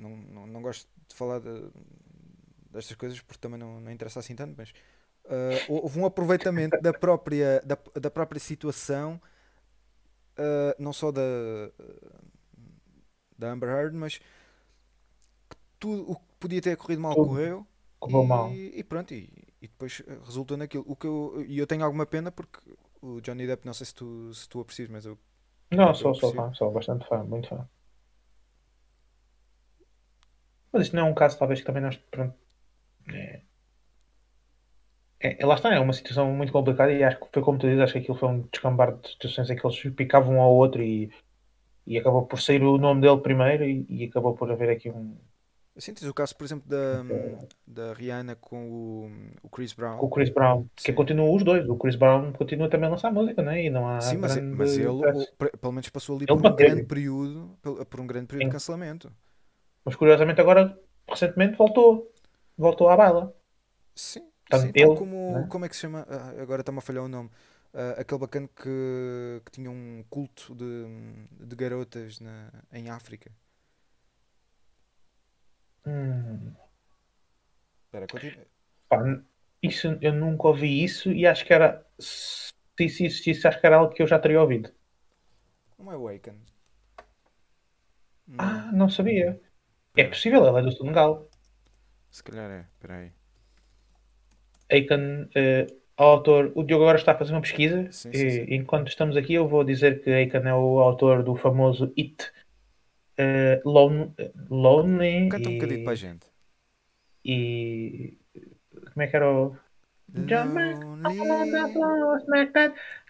Não, não, não gosto de falar de- destas coisas porque também não, não interessa assim tanto, mas ah, houve um aproveitamento da própria, da, da própria situação, ah, não só da, da Amber Heard, mas que tudo o que podia ter corrido mal Tudo correu. Correu e, mal. e pronto, e, e depois eh, resultou naquilo. O que eu, e eu tenho alguma pena porque o Johnny Depp, não sei se tu, se tu aprecias, mas eu Não, eu sou, sou fã, sou bastante fã, muito fã. Mas isto não é um caso, talvez, que também nós. Pronto, é, é, lá está, é uma situação muito complicada e acho que foi como tu dizes, acho que aquilo foi um descambar de situações em que eles picavam um ao outro e, e acabou por sair o nome dele primeiro e, e acabou por haver aqui um. Tens o caso, por exemplo, da, da Rihanna com o, o Chris Com o Brown. Chris Brown, que Sim. continuam os dois. O Chris Brown continua também a lançar música, não é? E não há Sim, mas, mas ele, o- pelo menos, passou ali Ele por um grande período, por um grande período de Sim. cancelamento. Mas curiosamente agora, recentemente, voltou. Voltou à baila. Sim, Tanto sim, ele, como, né? como é que se chama? Ah, agora está-me a falhar o nome. Ah, aquele bacana que, que tinha um culto de, de garotas na, em África. Hum, Espera, continua. Pá, isso, eu nunca ouvi isso e acho que era. Se isso existisse, acho que era algo que eu já teria ouvido. Não é Awaken. Ah, não sabia. É possível, ela é do Senegal. se calhar é. Espera aí. Aiken, eh, autor. O Diogo agora está a fazer uma pesquisa. Sim, sim, sim. Enquanto estamos aqui, eu vou dizer que Aiken é o autor do famoso It eh, Lone, Lonely. Canta um bocadinho para a gente. e. Como é que era o.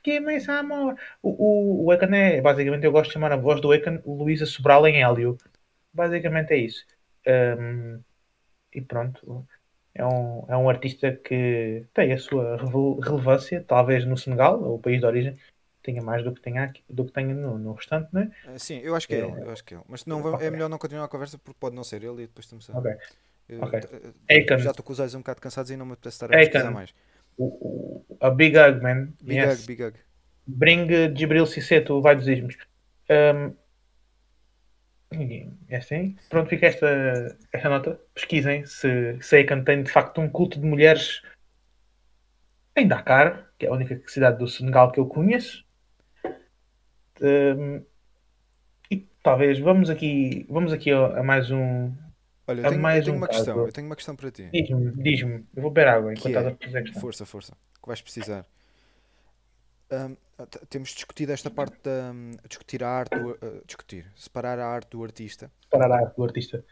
Give me some more. O, o, o Aiken é, basicamente, eu gosto de chamar a voz do Aiken Luísa Sobral em Hélio. Basicamente é isso. Um, e pronto, é um, é um artista que tem a sua relevância, talvez no Senegal, o país de origem, tenha mais do que tenha aqui, do que tenha no, no restante, né? Ah, Sim, eu acho que é É. ele. Eu acho que é ele. Mas não, vamos- é melhor não continuar a conversa porque pode não ser ele e depois estamos a. Ok. Eu- ok. t- t- Aiken. já estou com os olhos um bocado cansados e não me apetece estar a Aiken. pesquisar mais. O, o, a Big Hug, man. Big Yes. Hug, Big Hug. Bring uh, Gibril Cissé, o vai dos ismos. Um, e é assim. Pronto, fica esta, esta nota. Pesquisem se, se Aiken tem de facto um culto de mulheres em Dakar, que é a única cidade do Senegal que eu conheço. Um, e talvez vamos aqui, vamos aqui a, a mais um. Olha, eu tenho, eu mais tenho um uma caso. questão. Eu tenho uma questão para ti. Diz-me, diz-me. Eu vou beber água enquanto é? estás a fazer a questão. Força, força. Que vais precisar. Temos discutido esta parte da. hum, discutir a arte. do- ah, discutir. Separar a arte do artista. Parar a arte do artista.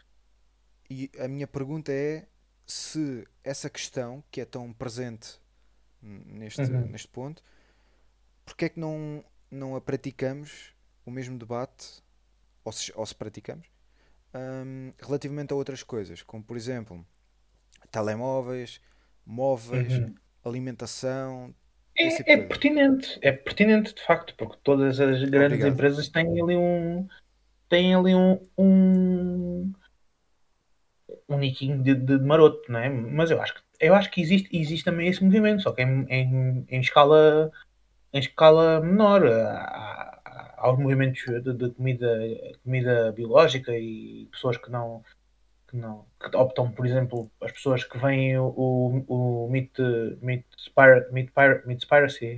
E a minha pergunta é se essa questão, que é tão presente n- neste, Uhum. neste ponto, porque é que não, não a praticamos, o mesmo debate, ou se, ou se praticamos, hum, relativamente a outras coisas, como por exemplo telemóveis, móveis, Uhum. alimentação. Tipo É, é coisa. pertinente, é pertinente de facto, porque todas as grandes Obrigado. empresas têm ali um têm ali um um, um niquinho de, de maroto, não é? Mas eu acho que eu acho que existe, existe também esse movimento, só que em, em, em escala em escala menor. Há, há- há os movimentos de, de comida, comida biológica e pessoas que não que não que optam, por exemplo, as pessoas que veem o, o, o Meat, Meat, Spir, Meat, Pir- Meat Spiracy,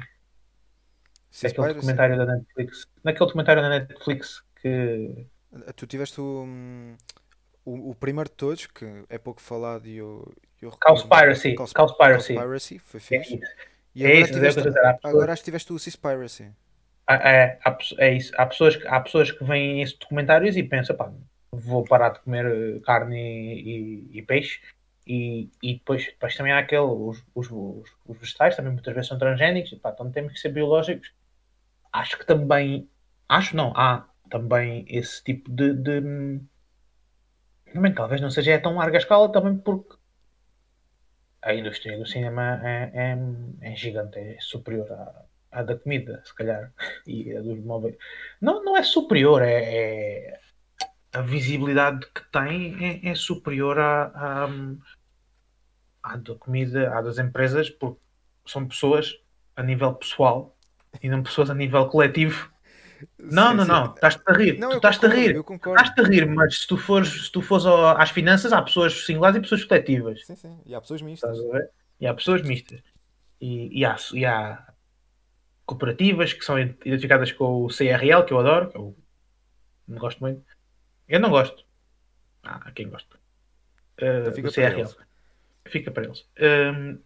Se aquele espera, documentário da Netflix, naquele documentário da Netflix que se- Tu tiveste o, o, o primeiro de todos, que é pouco falado e eu, eu Cowspiracy, Cowsp- Cowspiracy. Cowspiracy, foi é fixe. isso. E É agora, isso, é o que eu tiveste, dizer, agora acho que tiveste o Seaspiracy. Há- É, pe- é isso. Há pessoas, há pessoas que veem esses documentários e pensam, pá, vou parar de comer eh, carne e, e- e peixe. E, e depois, depois também há aquele, os, os, os, vegetais também muitas vezes são transgénicos, pá, então temos que ser biológicos. Acho que também, acho não, há também esse tipo de, de também talvez não seja tão larga escala também porque a indústria do cinema é, é, é gigante, é superior à, à da comida, se calhar, e a dos móveis. Não, não é superior, é, é- a visibilidade que tem é, é superior à, à, à da comida, à das empresas, porque são pessoas a nível pessoal e não pessoas a nível coletivo. Não, Sim, não, sim. não, estás-te a rir, Não, tu estás-te a rir. Estás-te a rir, mas se tu fores, se tu fores às finanças, há pessoas singulares e pessoas coletivas. Sim, sim. E há pessoas mistas. E há pessoas mistas. E, e há, e há cooperativas que são identificadas com o CRL, que eu adoro, que eu não gosto muito. Eu não gosto. Ah, há quem gosta. Uh, fica para eles. Fica para eles. Um,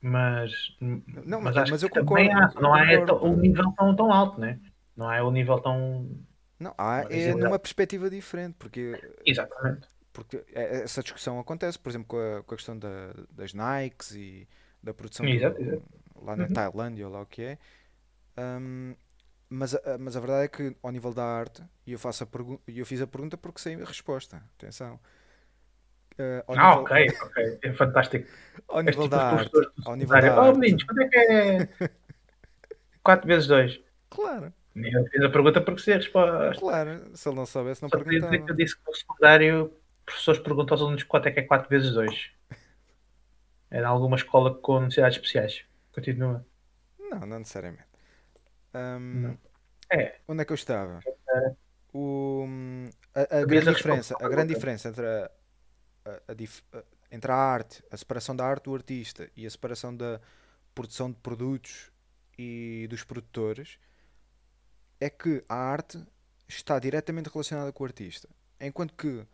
mas, Não, mas mas- acho mas eu que também concordo, há, eu não há concordo. o nível tão, tão alto, né? Não é o nível tão. Não, há, é visibilidade. numa perspectiva diferente, porque, Exatamente. porque é- essa discussão acontece, por exemplo, com a, com a questão da- das Nikes e da produção do- Exato, exato. lá na Uhum. Tailândia ou lá o que é. Hum, mas, a, mas a verdade é que ao nível da arte, e eu, faço a eu fiz a pergunta porque sei a resposta. Atenção. Uh, Ah, nível, ok, ok. É fantástico. ao nível tipo da arte. Ao nível da. Oh, arte. meninos, quanto é que é 4 vezes 2? Claro, Eu fiz a pergunta porque sei a resposta. claro. Se ele não soubesse, não Só queria dizer que eu perguntava. disse que no secundário professores perguntam aos alunos quanto é que é 4 vezes 2. É em alguma escola com necessidades especiais. Continua. Não, não necessariamente. Não. É. Onde é que eu estava? O, a, a grande diferença, a grande diferença entre a, a- a dif- a- entre a arte, a separação da arte do artista e a separação da produção de produtos e dos produtores, é que a arte está diretamente relacionada com o artista. Enquanto que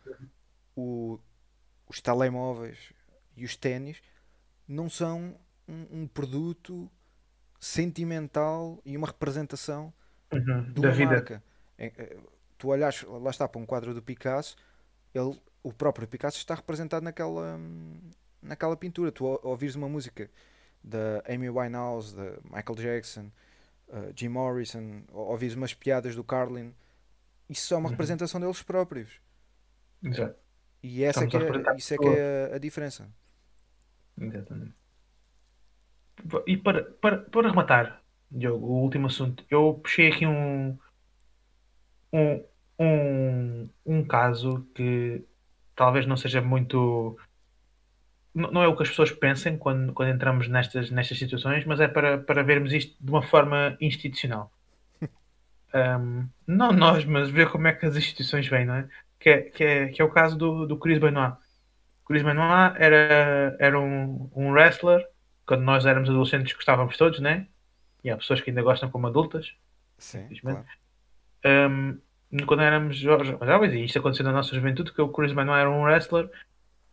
o, os telemóveis e os ténis não são um, um produto sentimental e uma representação Uhum, da vida. marca. É, é, Tu olhas, lá está, para um quadro do Picasso, ele, o próprio Picasso está representado naquela, naquela pintura. Tu ou- ouvires uma música da Amy Winehouse, da Michael Jackson, uh, Jim Morrison, ou ouvires umas piadas do Carlin, isso é uma Uhum. representação deles próprios. Exato. E essa é que a é, isso é que é a, a diferença. Exatamente. E para, para, para rematar, Diogo, o último assunto, eu puxei aqui um, um, um, um caso que talvez não seja muito. Não não é o que as pessoas pensem quando, quando entramos nestas, nestas situações, mas é para, para vermos isto de uma forma institucional. Um, não nós, mas ver como é que as instituições vêm, não é? Que é, que é, que é o caso do, do Chris Benoit. Chris Benoit era, era um, um wrestler, quando nós éramos adolescentes gostávamos todos, né? E há pessoas que ainda gostam como adultas. Sim, claro. Um, quando éramos jo- jovens, e isto aconteceu na nossa juventude, que o Chris Benoit era um wrestler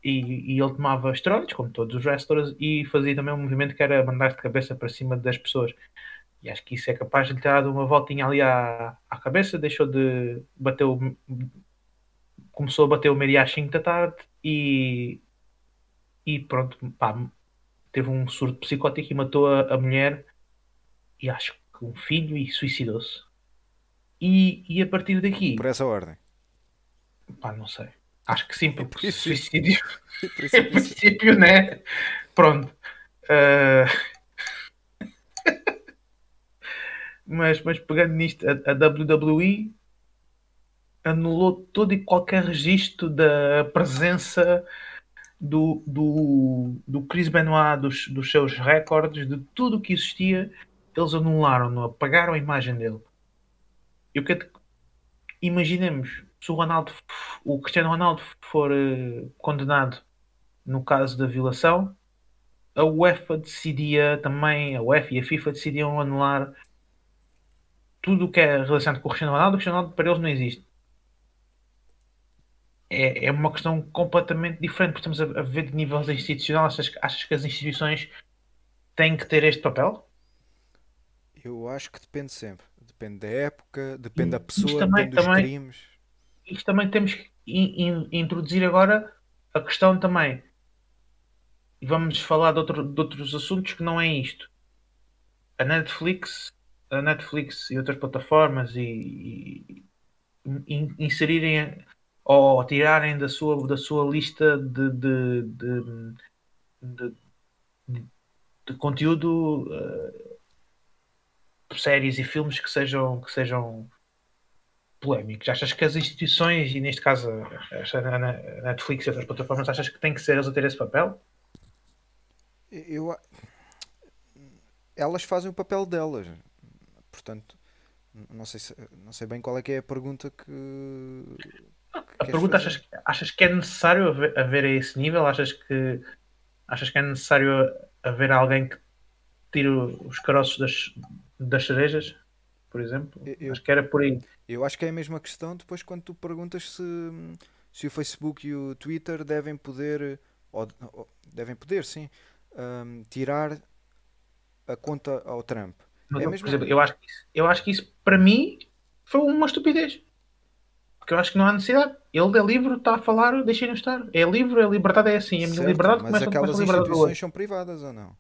e, e ele tomava esteroides, como todos os wrestlers, e fazia também um movimento que era mandar de cabeça para cima das pessoas. E acho que isso é capaz de lhe ter dado uma voltinha ali à, à cabeça, deixou de bater o, começou a bater o meio às 5 da tarde e, e pronto, pá, teve um surto psicótico e matou a, a mulher e acho que um filho e suicidou-se. E, e a partir daqui, Por essa ordem. pá, não sei. Acho que sim, Por porque isso- suicídio Por isso- em princípio, né? Pronto. Ah, mas, mas pegando nisto, a, a WWE anulou todo e qualquer registro da presença do, do, do Chris Benoit, dos, dos seus recordes, de tudo o que existia, eles anularam-no, apagaram a imagem dele. Eu quero imaginemos se o Ronaldo, o Cristiano Ronaldo for eh, condenado no caso da violação, a UEFA decidia também, a UEFA e a FIFA decidiam anular tudo o que é relacionado com o Cristiano Ronaldo. O Cristiano Ronaldo para eles não existe. É, é uma questão completamente diferente, porque estamos a, a ver de nível institucional. Achas, que- achas que as instituições têm que ter este papel? Eu acho que depende sempre. Depende da época, depende da pessoa, também- depende dos também- crimes. isto também temos que in- in- introduzir agora a questão também. E vamos falar de, outro- de outros assuntos que não é isto. A Netflix, a Netflix e outras plataformas e, e in- inserirem ou tirarem da sua, da sua lista de, de, de, de- de- conteúdo eh, séries e filmes que sejam, que sejam polémicos? Achas que as instituições, e neste caso a Netflix e outras plataformas, achas que têm que ser eles a ter esse papel? Eu, elas fazem o papel delas. Portanto, não sei, se- não sei bem qual é que é a pergunta que. A pergunta, fazer. achas, achas que é necessário haver, haver a esse nível? Achas que, achas que é necessário haver alguém que tire os caroços das, das cerejas, por exemplo? Eu- Acho que era por aí. Eu acho que é a mesma questão depois quando tu perguntas se, se o Facebook e o Twitter devem poder, ou, ou- devem poder, sim, hum, tirar a conta ao Trump. Mas, É eu, mesmo- por exemplo, eu acho, que isso, eu acho que isso, para mim, foi uma estupidez. Porque eu acho que não há necessidade. Ele é livre, está a falar, deixem-no estar. É livre, a liberdade é assim. A minha Certo, liberdade mas começa, começa aquelas a liberdade do instituições outro. são privadas ou não?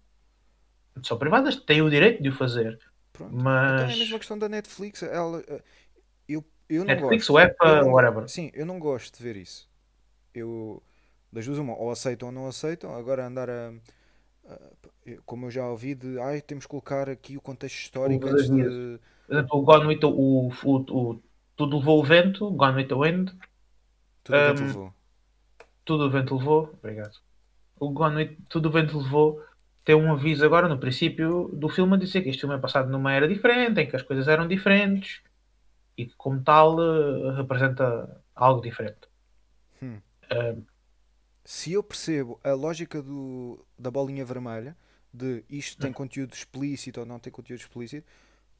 São privadas, têm o direito de o fazer. Pronto. Mas Então é a mesma questão da Netflix. Ela, eh, eu, eu não Netflix, gosto. UEFA, Eu não- whatever. Sim, eu não gosto de ver isso. Eu, das duas, uma, ou aceitam ou não aceitam. Agora andar a. como eu já ouvi, de ai, temos que colocar aqui o contexto histórico O antes de. Por exemplo, o o, o, o- Tudo levou o vento, Gone with the Wind, Tudo o vento Um, levou. Tudo o vento levou. Obrigado. O Gone with Tudo o vento levou. Tem um aviso agora no princípio do filme a dizer que este filme é passado numa era diferente, em que as coisas eram diferentes e que, como tal, eh, representa algo diferente. Hum. Eh, se eu percebo a lógica do, da bolinha vermelha, de isto tem conteúdo explícito ou não tem conteúdo explícito,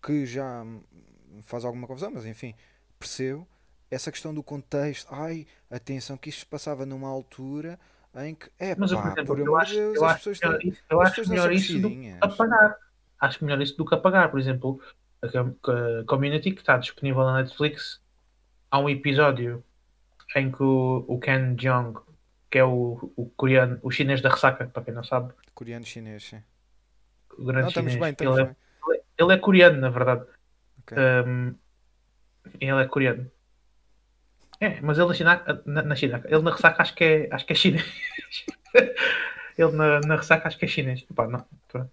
que já me faz alguma confusão, mas enfim, percebo essa questão do contexto. Ai, atenção, que isto se passava numa altura em que, é Mas pá, por exemplo, por eu acho, de Deus, eu as acho, pessoas melhor isso, eu acho melhor do que apagar. Acho melhor isso do que apagar. Por exemplo, a, com- a Community, que está disponível na Netflix, há um episódio em que o, o Ken Jeong, que é o, o coreano, o chinês da ressaca, para quem não sabe, Coreano chinês, sim. o grande Não, chinês, bem, ele, é, ele é coreano, na verdade. Ok. Um, ele é coreano. É, mas ele na China, na, na China, ele na ressaca acho que é, acho que é chinês. ele na, na ressaca acho que é chinês. Epá, não, pronto.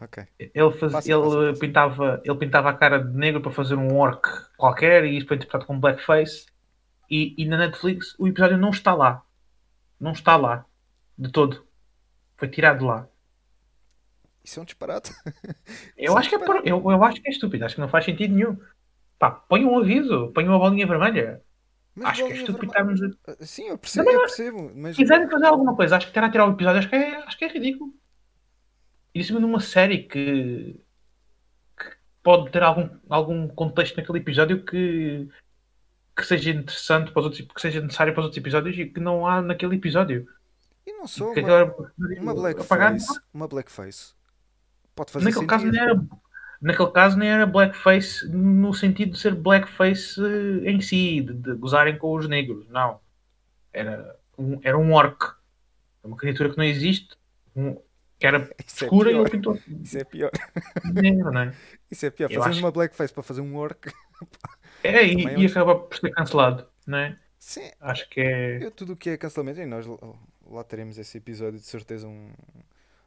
Ok. Ele, faz, Passa, ele, passa, passa. Pintava, ele pintava a cara de negro para fazer um orc qualquer e isso foi interpretado como blackface. E, e na Netflix o episódio não está lá. Não está lá. De todo. Foi tirado de lá. Isso é um disparate. Eu acho, que é, espera. por- eu, eu acho que é estúpido. Acho que não faz sentido nenhum. Pá, põe um aviso. Põe uma bolinha vermelha. Mas acho que é estúpido estarmos a... Sim, eu percebo, Não, eu percebo. Mas Se quiserem fazer alguma coisa, acho que terá a tirar o episódio, acho que é, acho que é ridículo. Isso numa série que, que pode ter algum, algum contexto naquele episódio que, que seja interessante para os outros, que seja necessário para os outros episódios e que não há naquele episódio. e não sou uma, uma blackface. Uma blackface. Pode fazer naquele caso, sentido. nem era, naquele caso nem era blackface no sentido de ser blackface eh, em si, de, de gozarem com os negros. Não. Era um, era um orc. É Uma criatura que não existe. um- que era Isso é escura e pior. ele pintou Isso é pior. negro, não é? Isso é pior. Fazemos acho- uma blackface para fazer um orc. É, e, e acaba por ser cancelado, não é? Sim, Acho que é. eu tudo o que é cancelamento, e nós lá- lá teremos esse episódio de certeza um,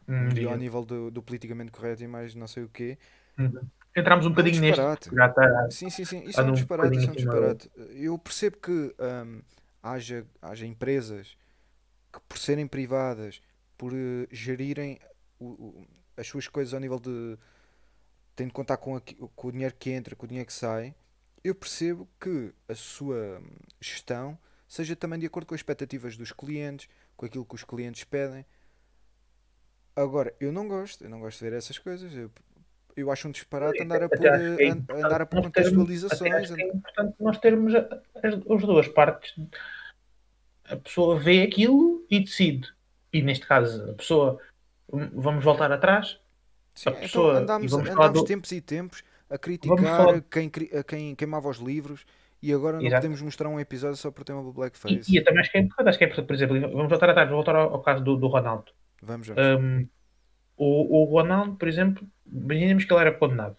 um um dia. ao nível do, do politicamente correto e mais não sei o quê. Entramos um bocadinho neste. disparate. Já está. Sim, sim, sim. Isso é um um disparate, isso é um disparate. Eu percebo que hum, haja, haja empresas que por serem privadas, por eh, gerirem o- o- as suas coisas ao nível de têm de contar com, aqui- com o dinheiro que entra, com o dinheiro que sai, eu percebo que a sua gestão seja também de acordo com as expectativas dos clientes, com aquilo que os clientes pedem. Agora, eu não gosto, eu não gosto de ver essas coisas. Eu, eu acho um disparate andar a pôr, é an- andar a pôr contextualizações. é importante nós termos as, as duas partes. A pessoa vê aquilo e decide. E neste caso, a pessoa. Vamos voltar atrás. Sim, a então pessoa- andámos, e vamos falar andámos do- tempos e tempos a Vamos criticar quem, quem queimava os livros e agora não Exato. podemos mostrar um episódio só por tema do E, Blackface. e eu também acho que é importante. Acho que é por exemplo, vamos voltar atrás, vou voltar ao, ao caso do, do Ronaldo. Vamos, vamos. Um, o, o Ronaldo, por exemplo, imaginemos que ele era condenado.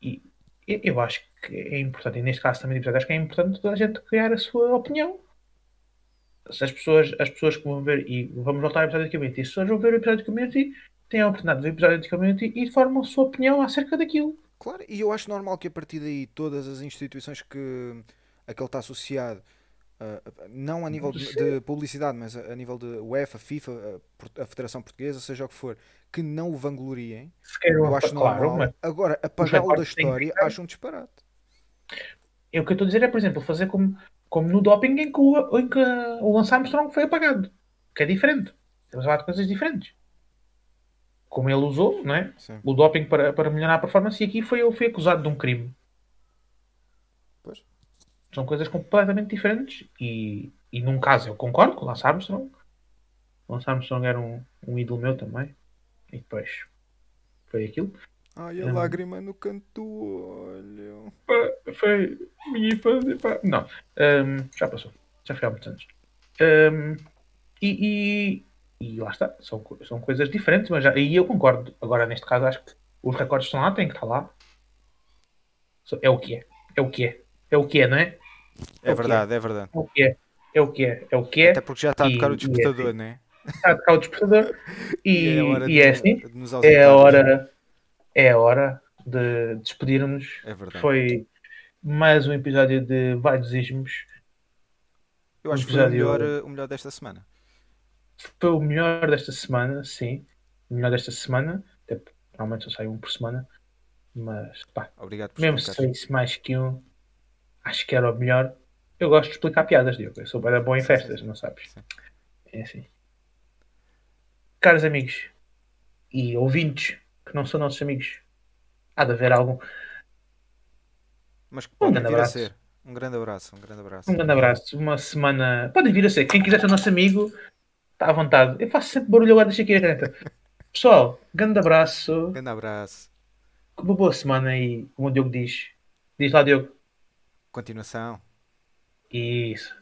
E eu, acho que é importante, e neste caso também, episódio, acho que é importante toda a gente criar a sua opinião. Se as pessoas, as pessoas que vão ver, e vamos voltar ao episódio de Community, as pessoas vão ver o episódio de Community, têm a oportunidade de ver o episódio de Community e formam a sua opinião acerca daquilo. Claro, e eu acho normal que a partir daí todas as instituições que ele está associado, ah, não a nível de, de publicidade, mas a, a nível de UEFA, FIFA, a, Federação Portuguesa, seja o que for, que não o vangloriem, eu acho claro, normal. Agora, apagá-lo da história, acho um disparate. é o que eu estou a dizer é, por exemplo, fazer como, como no doping em que, o, em que o Lance Armstrong foi apagado. Que é diferente. Estamos a falar de coisas diferentes. Como ele usou, não é? Sim. o doping para, para melhorar a performance e aqui foi, ele foi acusado de um crime. São coisas completamente diferentes e, e num caso eu concordo com o Lance Armstrong. O Lance Armstrong era um, um ídolo meu também. E depois foi aquilo. Ai, a Hum. lágrima no canto do olho. Foi minha infância. Não, hum, já passou. Já foi há muitos anos. Hum, e, e, e lá está. São, são coisas diferentes, mas já, e eu concordo. Agora, neste caso, acho que os recordes estão lá, têm que estar lá. É o que é. É o que é. É o que é, não é? É quê? verdade, é verdade. É o que é. É o que é. É o que é. Até porque já está a E- tocar o e é despertador, assim. né? Está a tocar o despertador. E, é hora e de, é assim. de É a hora. É a hora de despedirmos. É verdade. Foi mais um episódio de Vários Ismos. Eu acho que foi o melhor, o melhor desta semana. Foi o melhor desta semana, sim. O melhor desta semana. Até Normalmente só sai um por semana. Mas, pá, Obrigado por mesmo se saísse mais que um, acho que era o melhor. Eu gosto de explicar piadas, Diogo. Eu sou bem bom em festas, não sabes? É assim. Caros amigos e ouvintes que não são nossos amigos, há de haver algum. Mas Um grande vir a abraço. ser. Um grande abraço, um grande abraço. Um grande abraço. Uma semana. Podem vir a ser. Quem quiser ser nosso amigo, está à vontade. Eu faço sempre barulho agora, deixa aqui a caneta. Pessoal, grande abraço. Grande abraço. Uma boa semana e, como o Diogo diz, diz lá, Diogo. Continuação. Isso.